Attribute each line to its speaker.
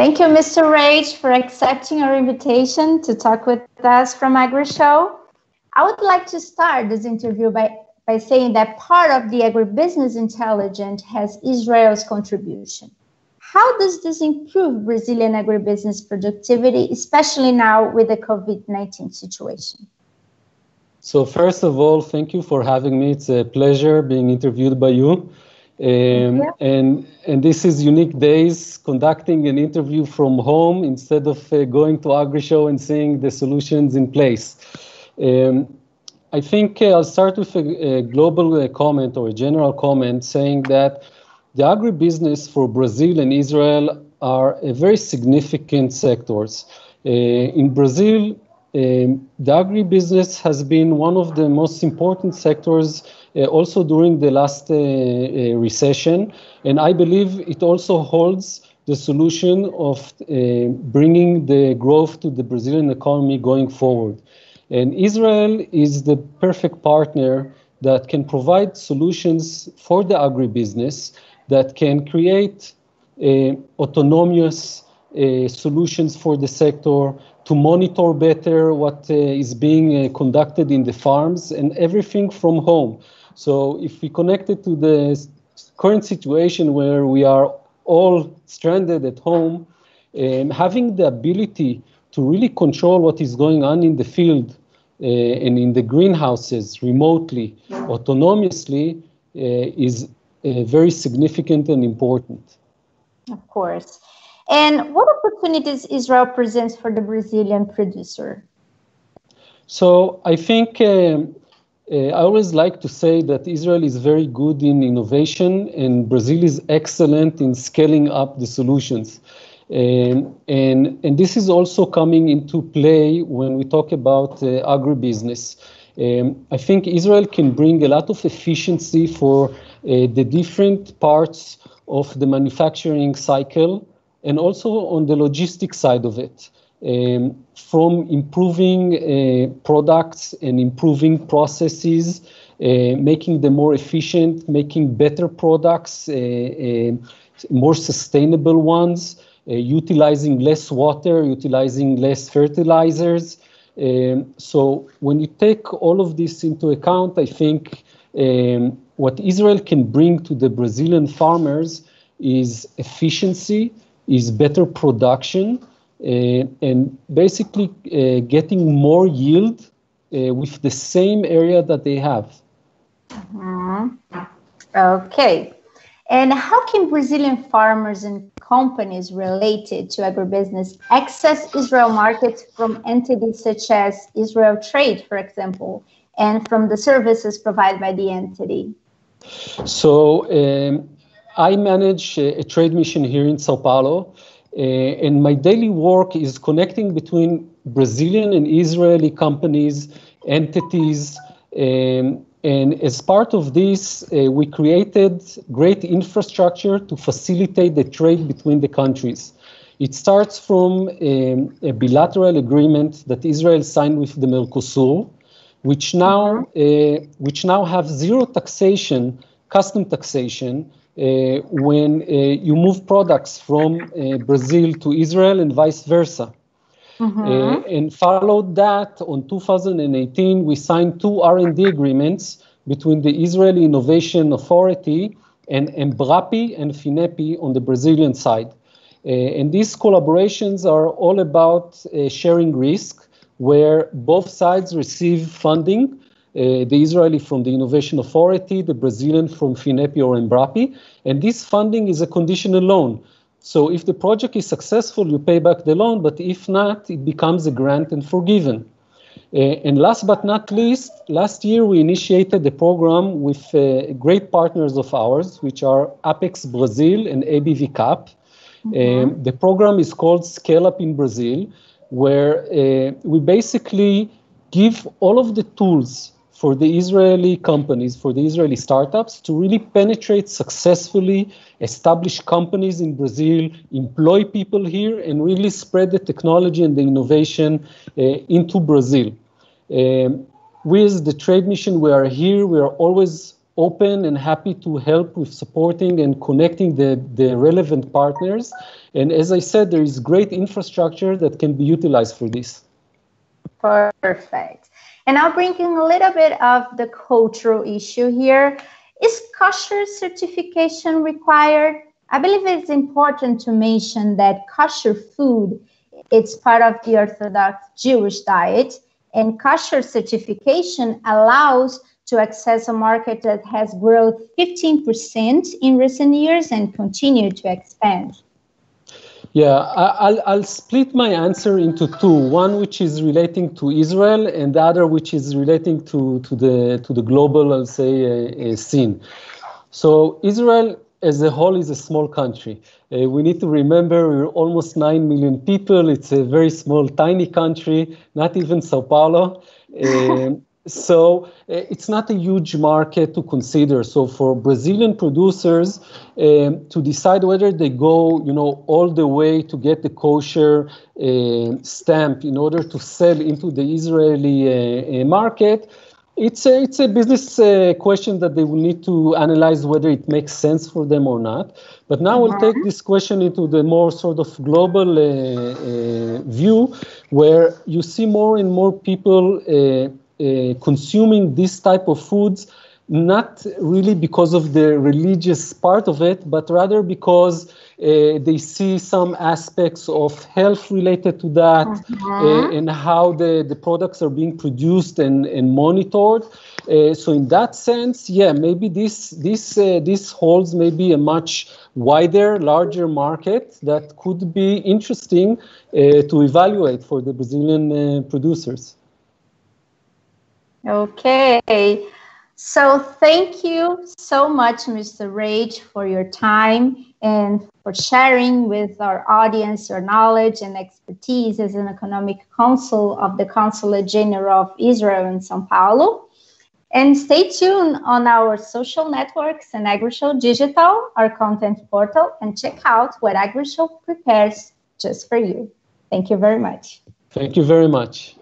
Speaker 1: Thank you, Mr. Rage, for accepting our invitation to talk with us from AgriShow. I would like to start this interview by, by saying that part of the agribusiness intelligence has Israel's contribution. How does this improve Brazilian agribusiness productivity, especially now with the COVID 19 situation?
Speaker 2: So, first of all, thank you for having me. It's a pleasure being interviewed by you. Um, and and this is unique days conducting an interview from home instead of uh, going to AgriShow and seeing the solutions in place. Um, I think uh, I'll start with a, a global uh, comment or a general comment saying that the agribusiness for Brazil and Israel are a very significant sectors. Uh, in Brazil, um, the agribusiness has been one of the most important sectors uh, also during the last uh, uh, recession, and I believe it also holds the solution of uh, bringing the growth to the Brazilian economy going forward. And Israel is the perfect partner that can provide solutions for the agribusiness that can create uh, autonomous solutions for the sector to monitor better what uh, is being uh, conducted in the farms and everything from home. So if we connect it to the current situation where we are all stranded at home, um, having the ability to really control what is going on in the field uh, and in the greenhouses remotely, autonomously, uh, is uh, very significant and important.
Speaker 1: Of course. And what opportunities Israel presents for the Brazilian producer?
Speaker 2: So I think um, uh, I always like to say that Israel is very good in innovation and Brazil is excellent in scaling up the solutions. Um, and, and this is also coming into play when we talk about uh, agribusiness. Um, I think Israel can bring a lot of efficiency for uh, the different parts of the manufacturing cycle and also on the logistic side of it. Um, from improving uh, products and improving processes, uh, making them more efficient, making better products, uh, uh more sustainable ones, uh, utilizing less water, utilizing less fertilizers. Um, so when you take all of this into account, I think um, what Israel can bring to the Brazilian farmers is efficiency, is better production uh, and basically uh, getting more yield uh, with the same area that they have.
Speaker 1: Mm-hmm. Okay. And how can Brazilian farmers and companies related to agribusiness access Israel markets from entities such as Israel Trade, for example, and from the services provided by the entity?
Speaker 2: So, um, I manage a, a trade mission here in Sao Paulo, uh, and my daily work is connecting between Brazilian and Israeli companies, entities, um, and as part of this, uh, we created great infrastructure to facilitate the trade between the countries. It starts from um, a bilateral agreement that Israel signed with the Mercosur, which now, uh, which now have zero taxation, custom taxation, uh, when uh, you move products from uh, Brazil to Israel and vice versa. Mm-hmm. and followed that on 2018, we signed two R&D agreements between the Israeli Innovation Authority and EMBRAPII and FINEP on the Brazilian side. Uh, and these collaborations are all about uh, sharing risk, where both sides receive funding uh, the Israeli from the Innovation Authority, the Brazilian from FINEP or EMBRAPII, and this funding is a conditional loan. So if the project is successful, you pay back the loan, but if not, it becomes a grant and forgiven. Uh, and last but not least, last year we initiated the program with uh, great partners of ours, which are Apex Brazil and ABV Cap. Mm-hmm. Um, the program is called Scale Up in Brazil, where uh, we basically give all of the tools for the Israeli companies, for the Israeli startups to really penetrate successfully, establish companies in Brazil, employ people here, and really spread the technology and the innovation uh, into Brazil. Um, with the trade mission, we are here. We are always open and happy to help with supporting and connecting the, the relevant partners. And as I said, there is great infrastructure that can be utilized for this.
Speaker 1: Perfect. And now bringing a little bit of the cultural issue here. Is kosher certification required? I believe it's important to mention that kosher food it's part of the Orthodox Jewish diet, and kosher certification allows to access a market that has grown 15% in recent years and continue to expand.
Speaker 2: Yeah, I'll, I'll split my answer into two. One which is relating to Israel, and the other which is relating to, to the to the global, I'll say, uh, uh, scene. So Israel as a whole is a small country. Uh, we need to remember we're almost 9 million people. It's a very small, tiny country, not even Sao Paulo. Um, so uh, it's not a huge market to consider. So for Brazilian producers um, to decide whether they go, you know, all the way to get the kosher uh, stamp in order to sell into the Israeli uh, market, it's a, it's a business uh, question that they will need to analyze whether it makes sense for them or not. But now we'll take this question into the more sort of global uh, uh, view, where you see more and more people consuming this type of foods not really because of the religious part of it, but rather because uh, they see some aspects of health related to that uh-huh. uh, and how the, the products are being produced and, and monitored. Uh, so in that sense, yeah, maybe this this uh, this holds maybe a much wider, larger market that could be interesting uh, to evaluate for the Brazilian uh, producers.
Speaker 1: Okay. So thank you so much, Mr. Rage, for your time and for sharing with our audience your knowledge and expertise as an economic consul of the Consulate General of Israel in Sao Paulo. And stay tuned on our social networks and AgriShow Digital, our content portal, and check out what AgriShow prepares just for you. Thank you very much.
Speaker 2: Thank you very much.